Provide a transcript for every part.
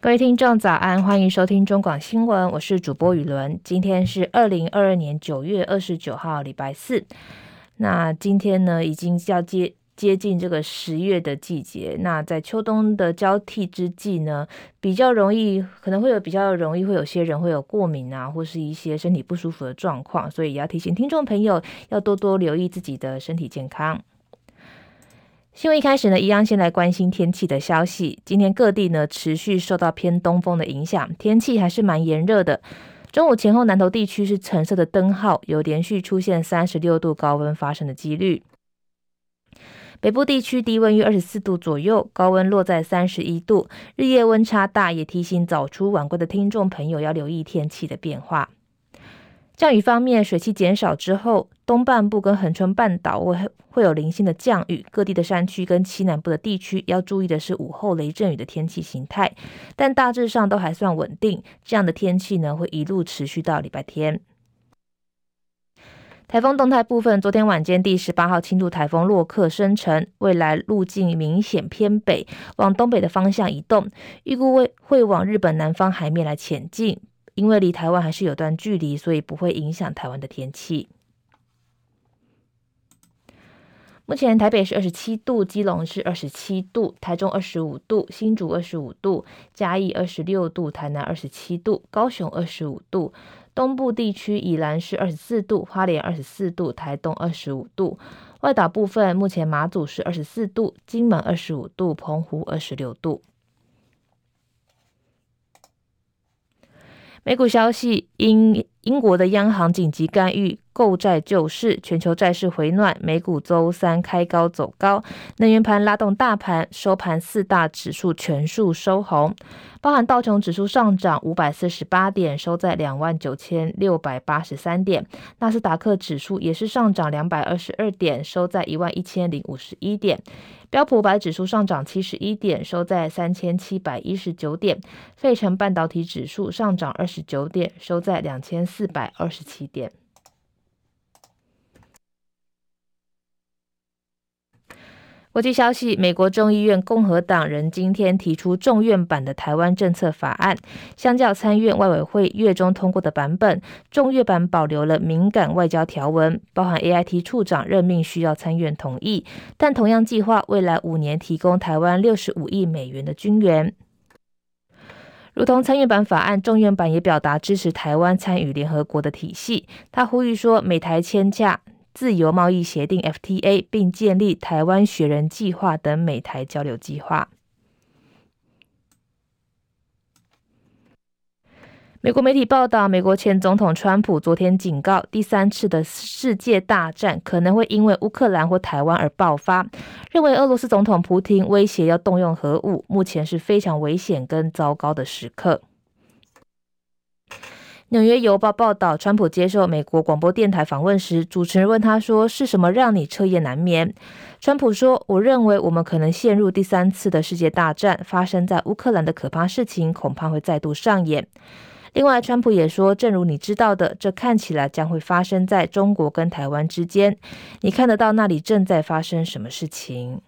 各位听众早安，欢迎收听中广新闻，我是主播雨伦。今天是二零二二年九月二十九号，礼拜四。那今天呢，已经要接接近这个十月的季节。那在秋冬的交替之际呢，比较容易，可能会有比较容易会有些人会有过敏啊，或是一些身体不舒服的状况，所以也要提醒听众朋友要多多留意自己的身体健康。新闻一开始呢，一样先来关心天气的消息。今天各地呢持续受到偏东风的影响，天气还是蛮炎热的。中午前后，南投地区是橙色的灯号，有连续出现三十六度高温发生的几率。北部地区低温约二十四度左右，高温落在三十一度，日夜温差大，也提醒早出晚归的听众朋友要留意天气的变化。降雨方面，水汽减少之后，东半部跟恒春半岛会会有零星的降雨，各地的山区跟西南部的地区要注意的是午后雷阵雨的天气形态，但大致上都还算稳定。这样的天气呢，会一路持续到礼拜天。台风动态部分，昨天晚间第十八号轻度台风洛克生成，未来路径明显偏北，往东北的方向移动，预估会会往日本南方海面来前进。因为离台湾还是有段距离，所以不会影响台湾的天气。目前台北是二十七度，基隆是二十七度，台中二十五度，新竹二十五度，嘉义二十六度，台南二十七度，高雄二十五度。东部地区宜兰是二十四度，花莲二十四度，台东二十五度。外岛部分目前马祖是二十四度，金门二十五度，澎湖二十六度。美股消息：英英国的央行紧急干预购债救市，全球债市回暖。美股周三开高走高，能源盘拉动大盘，收盘四大指数全数收红，包含道琼指数上涨五百四十八点，收在两万九千六百八十三点；纳斯达克指数也是上涨两百二十二点，收在一万一千零五十一点。标普五百指数上涨七十一点，收在三千七百一十九点。费城半导体指数上涨二十九点，收在两千四百二十七点。国际消息：美国众议院共和党人今天提出众院版的台湾政策法案，相较参院外委会月中通过的版本，众院版保留了敏感外交条文，包含 AIT 处长任命需要参院同意，但同样计划未来五年提供台湾六十五亿美元的军援。如同参院版法案，众院版也表达支持台湾参与联合国的体系。他呼吁说，美台签洽。自由贸易协定 FTA，并建立台湾学人计划等美台交流计划。美国媒体报道，美国前总统川普昨天警告，第三次的世界大战可能会因为乌克兰或台湾而爆发，认为俄罗斯总统普京威胁要动用核武，目前是非常危险跟糟糕的时刻。纽约邮报报道，川普接受美国广播电台访问时，主持人问他说：“是什么让你彻夜难眠？”川普说：“我认为我们可能陷入第三次的世界大战，发生在乌克兰的可怕事情恐怕会再度上演。”另外，川普也说：“正如你知道的，这看起来将会发生在中国跟台湾之间。你看得到那里正在发生什么事情。”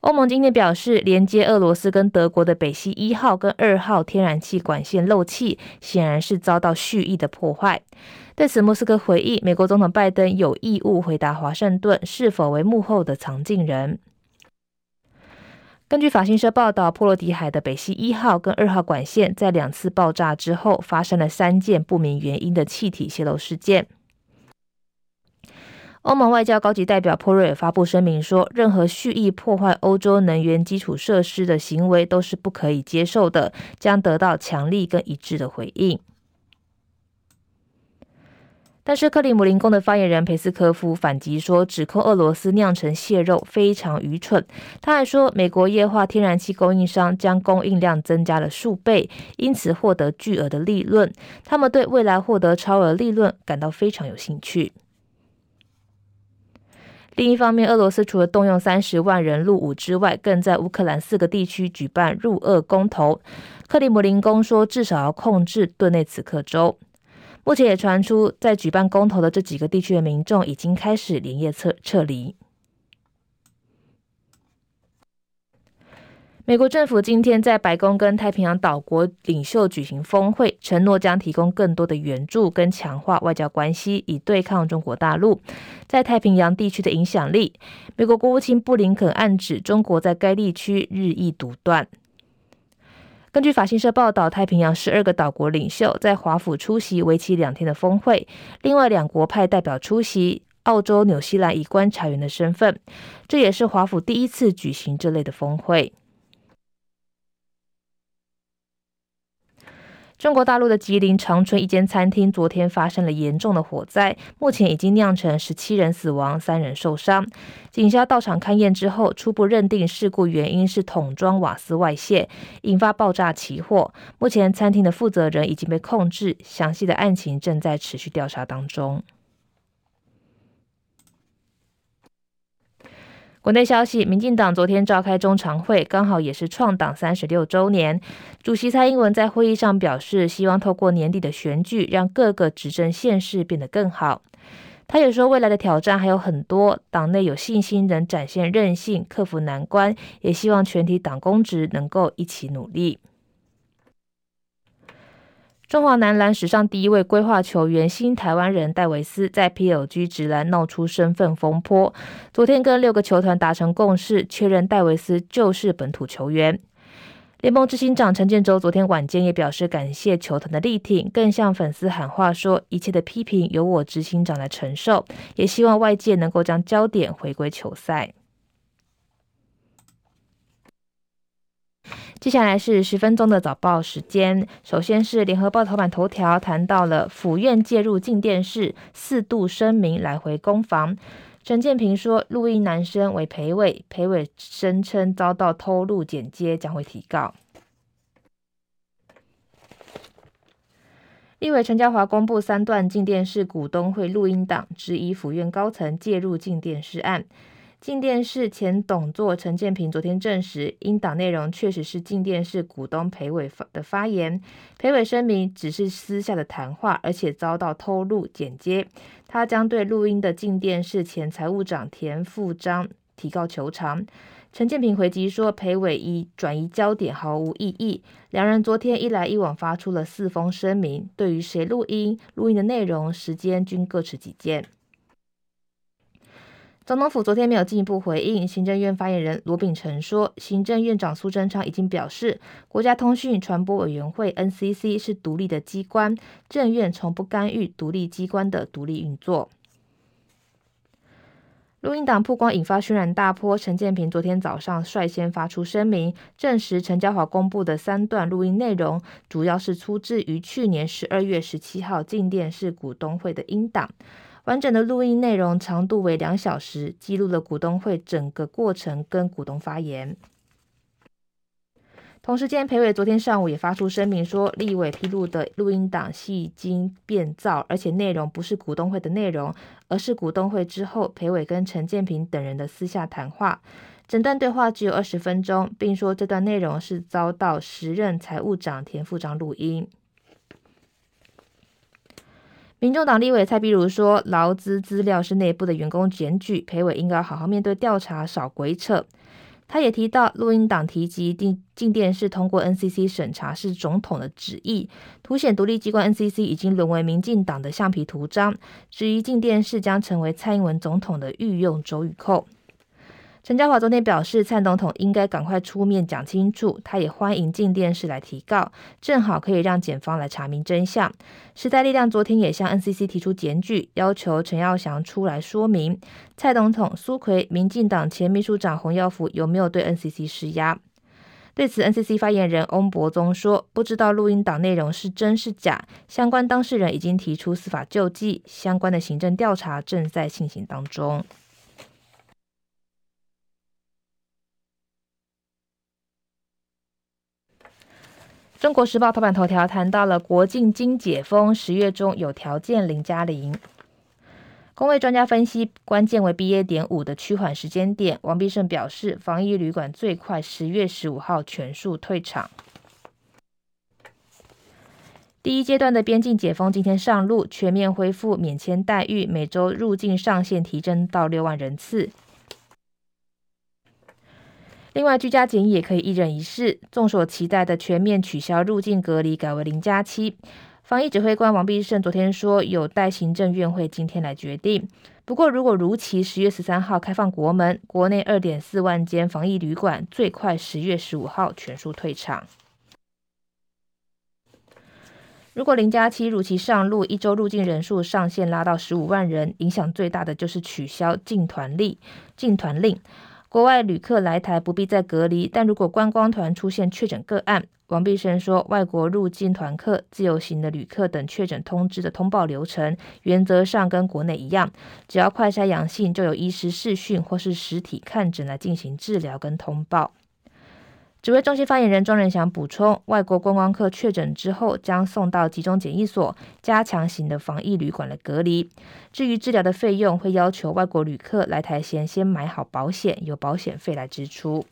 欧盟今天表示，连接俄罗斯跟德国的北溪一号跟二号天然气管线漏气，显然是遭到蓄意的破坏。对此，莫斯科回忆，美国总统拜登有义务回答华盛顿是否为幕后的藏镜人。根据法新社报道，波罗的海的北溪一号跟二号管线在两次爆炸之后，发生了三件不明原因的气体泄漏事件。欧盟外交高级代表波瑞尔发布声明说，任何蓄意破坏欧洲能源基础设施的行为都是不可以接受的，将得到强力跟一致的回应。但是，克里姆林宫的发言人佩斯科夫反击说，指控俄罗斯酿成泄漏非常愚蠢。他还说，美国液化天然气供应商将供应量增加了数倍，因此获得巨额的利润。他们对未来获得超额利润感到非常有兴趣。另一方面，俄罗斯除了动用三十万人入伍之外，更在乌克兰四个地区举办入俄公投。克里姆林宫说，至少要控制顿内茨克州。目前也传出，在举办公投的这几个地区的民众已经开始连夜撤撤离。美国政府今天在白宫跟太平洋岛国领袖举行峰会，承诺将提供更多的援助跟强化外交关系，以对抗中国大陆在太平洋地区的影响力。美国国务卿布林肯暗指，中国在该地区日益独断。根据法新社报道，太平洋十二个岛国领袖在华府出席为期两天的峰会，另外两国派代表出席，澳洲、纽西兰以观察员的身份，这也是华府第一次举行这类的峰会。中国大陆的吉林长春一间餐厅昨天发生了严重的火灾，目前已经酿成十七人死亡、三人受伤。警消到场勘验之后，初步认定事故原因是桶装瓦斯外泄，引发爆炸起火。目前餐厅的负责人已经被控制，详细的案情正在持续调查当中。国内消息，民进党昨天召开中常会，刚好也是创党三十六周年。主席蔡英文在会议上表示，希望透过年底的选举，让各个执政县市变得更好。他也说，未来的挑战还有很多，党内有信心能展现韧性，克服难关，也希望全体党公职能够一起努力。中华男篮史上第一位归化球员新台湾人戴维斯在 PLG 职篮闹出身份风波。昨天跟六个球团达成共识，确认戴维斯就是本土球员。联盟执行长陈建州昨天晚间也表示感谢球团的力挺，更向粉丝喊话说一切的批评由我执行长来承受，也希望外界能够将焦点回归球赛。接下来是十分钟的早报时间。首先是联合报头版头条谈到了府院介入静电视，四度声明来回攻防。陈建平说，录音男生为裴伟，裴伟声称遭到偷录剪接，将会提告。立委陈嘉华公布三段静电视股东会录音档，质疑府院高层介入静电视案。镜电视前董座陈建平昨天证实，音档内容确实是镜电视股东裴伟的发言。裴伟声明只是私下的谈话，而且遭到偷录剪接。他将对录音的镜电视前财务长田富章提告求偿。陈建平回击说，裴伟以转移焦点毫无意义。两人昨天一来一往发出了四封声明，对于谁录音、录音的内容、时间均各持己见。总统府昨天没有进一步回应。行政院发言人罗秉成说，行政院长苏贞昌已经表示，国家通讯传播委员会 NCC 是独立的机关，政院从不干预独立机关的独立运作。录音档曝光引发轩然大波，陈建平昨天早上率先发出声明，证实陈嘉华公布的三段录音内容，主要是出自于去年十二月十七号镜电视股东会的音档。完整的录音内容长度为两小时，记录了股东会整个过程跟股东发言。同时间，裴伟昨天上午也发出声明说，立委披露的录音档系经变造，而且内容不是股东会的内容，而是股东会之后裴伟跟陈建平等人的私下谈话。整段对话只有二十分钟，并说这段内容是遭到时任财务长田富章录音。民众党立委蔡壁如说，劳资资料是内部的员工检举，裴伟应该好好面对调查，少鬼扯。他也提到，录音档提及进进电视通过 NCC 审查是总统的旨意，凸显独立机关 NCC 已经沦为民进党的橡皮图章，质疑进电视将成为蔡英文总统的御用周语扣。陈嘉华昨天表示，蔡总统应该赶快出面讲清楚。他也欢迎进电视来提告，正好可以让检方来查明真相。时代力量昨天也向 NCC 提出检举，要求陈耀祥出来说明蔡总统、苏奎、民进党前秘书长洪耀福有没有对 NCC 施压。对此，NCC 发言人翁博宗说：“不知道录音档内容是真是假，相关当事人已经提出司法救济，相关的行政调查正在进行当中。”中国时报头版头条谈到了国境经解封，十月中有条件零加零。公卫专家分析，关键为 BA. 点五的趋缓时间点。王必胜表示，防疫旅馆最快十月十五号全数退场。第一阶段的边境解封今天上路，全面恢复免签待遇，每周入境上限提升到六万人次。另外，居家检疫也可以一人一室。众所期待的全面取消入境隔离，改为零加七。防疫指挥官王必胜昨天说，有待行政院会今天来决定。不过，如果如期十月十三号开放国门，国内二点四万间防疫旅馆最快十月十五号全数退场。如果零加七如期上路，一周入境人数上限拉到十五万人，影响最大的就是取消禁团令。禁团令。国外旅客来台不必再隔离，但如果观光团出现确诊个案，王必生说，外国入境团客、自由行的旅客等确诊通知的通报流程，原则上跟国内一样，只要快筛阳性，就有医师视讯或是实体看诊来进行治疗跟通报。指挥中心发言人庄仁祥补充，外国观光客确诊之后，将送到集中检疫所、加强型的防疫旅馆的隔离。至于治疗的费用，会要求外国旅客来台前先买好保险，由保险费来支出。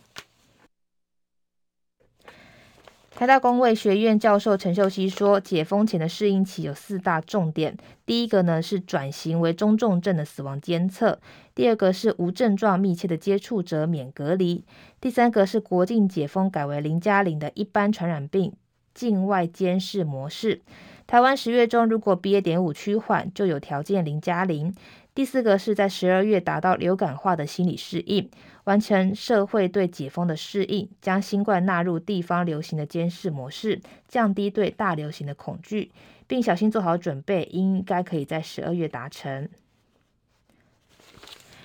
台大公卫学院教授陈秀熙说，解封前的适应期有四大重点。第一个呢是转型为中重症的死亡监测；第二个是无症状密切的接触者免隔离；第三个是国境解封改为零加零的一般传染病境外监视模式。台湾十月中如果 BA. 点五趋缓，就有条件零加零。第四个是在十二月达到流感化的心理适应，完成社会对解封的适应，将新冠纳入地方流行的监视模式，降低对大流行的恐惧，并小心做好准备，应该可以在十二月达成。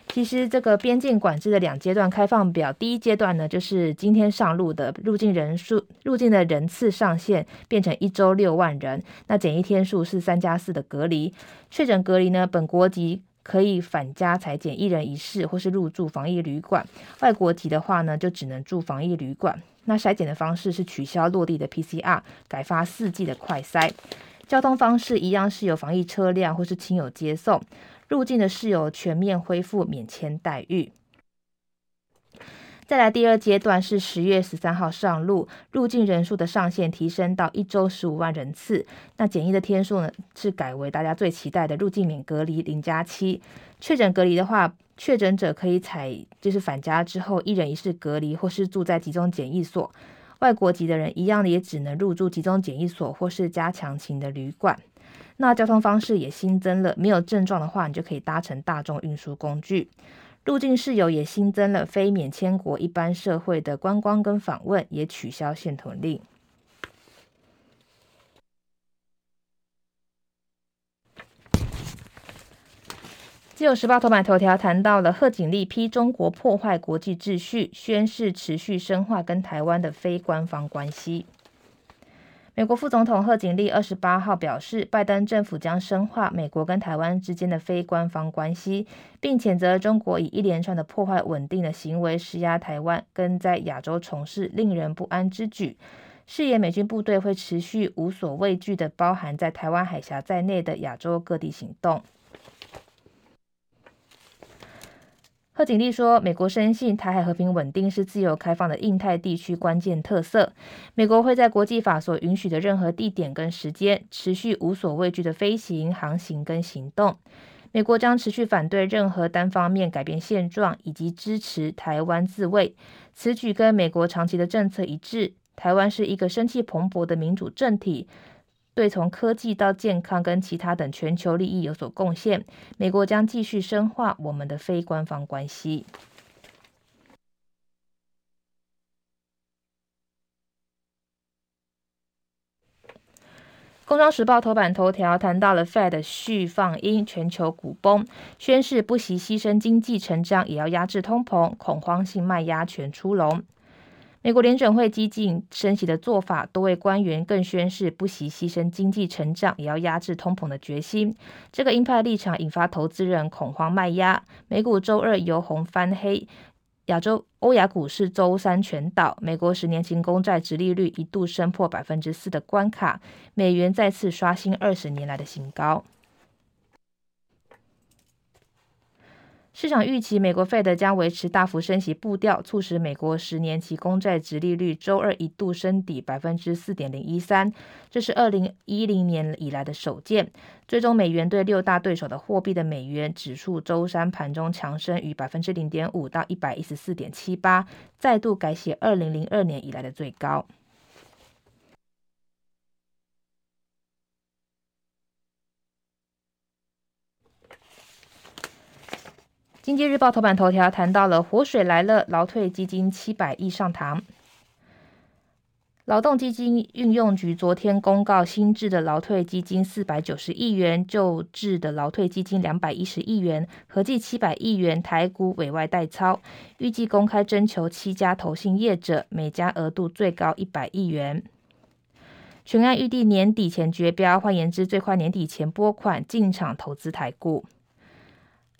其实这个边境管制的两阶段开放表，第一阶段呢，就是今天上路的入境人数、入境的人次上限变成一周六万人，那检疫天数是三加四的隔离，确诊隔离呢，本国籍可以返家裁剪一人一室或是入住防疫旅馆，外国籍的话呢，就只能住防疫旅馆。那筛检的方式是取消落地的 PCR，改发四季的快筛，交通方式一样是由防疫车辆或是亲友接送。入境的事由全面恢复免签待遇。再来第二阶段是十月十三号上路，入境人数的上限提升到一周十五万人次。那检疫的天数呢，是改为大家最期待的入境免隔离零加七。确诊隔离的话，确诊者可以采就是返家之后一人一室隔离，或是住在集中检疫所。外国籍的人一样的也只能入住集中检疫所或是加强型的旅馆。那交通方式也新增了，没有症状的话，你就可以搭乘大众运输工具。入境事由也新增了，非免签国一般社会的观光跟访问也取消限屯令。自由时报头版头条谈到了贺锦丽批中国破坏国际秩序，宣示持续深化跟台湾的非官方关系。美国副总统贺锦丽二十八号表示，拜登政府将深化美国跟台湾之间的非官方关系，并谴责中国以一连串的破坏稳定的行为施压台湾，跟在亚洲从事令人不安之举。誓言美军部队会持续无所畏惧的包含在台湾海峡在内的亚洲各地行动。贺锦丽说：“美国深信台海和平稳定是自由开放的印太地区关键特色。美国会在国际法所允许的任何地点跟时间，持续无所畏惧的飞行、航行跟行动。美国将持续反对任何单方面改变现状，以及支持台湾自卫。此举跟美国长期的政策一致。台湾是一个生气蓬勃的民主政体。”对从科技到健康跟其他等全球利益有所贡献，美国将继续深化我们的非官方关系。工商时报头版头条谈到了 Fed 续放鹰，全球股崩，宣示不惜牺牲经济成长也要压制通膨，恐慌性卖压全出笼。美国联准会激进升息的做法，多位官员更宣示不惜牺牲经济成长，也要压制通膨的决心。这个鹰派立场引发投资人恐慌卖压，美股周二由红翻黑，亚洲欧亚股市周三全倒。美国十年期公债殖利率一度升破百分之四的关卡，美元再次刷新二十年来的新高。市场预期美国 Fed 将维持大幅升息步调，促使美国十年期公债殖利率周二一度升抵百分之四点零一三，这是二零一零年以来的首见。最终美元对六大对手的货币的美元指数周三盘中强升逾百分之零点五到一百一十四点七八，再度改写二零零二年以来的最高。经济日报头版头条谈到了“活水来了”，劳退基金七百亿上堂。劳动基金运用局昨天公告，新制的劳退基金四百九十亿元，旧制的劳退基金两百一十亿元，合计七百亿元台股委外代操，预计公开征求七家投信业者，每家额度最高一百亿元。全案预定年底前决标，换言之，最快年底前拨款进场投资台股。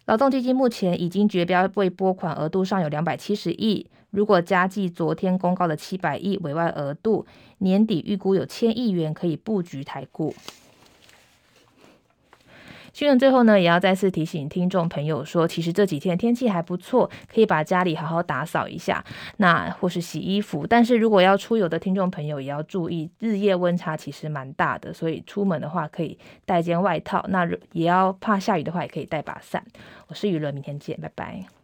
劳动基金目前已经决标未拨款额度上有两百七十亿，如果加计昨天公告的七百亿委外额度，年底预估有千亿元可以布局台股。新闻最后呢，也要再次提醒听众朋友说，其实这几天天气还不错，可以把家里好好打扫一下，那或是洗衣服。但是如果要出游的听众朋友也要注意，日夜温差其实蛮大的，所以出门的话可以带件外套。那也要怕下雨的话，也可以带把伞。我是雨伦，明天见，拜拜。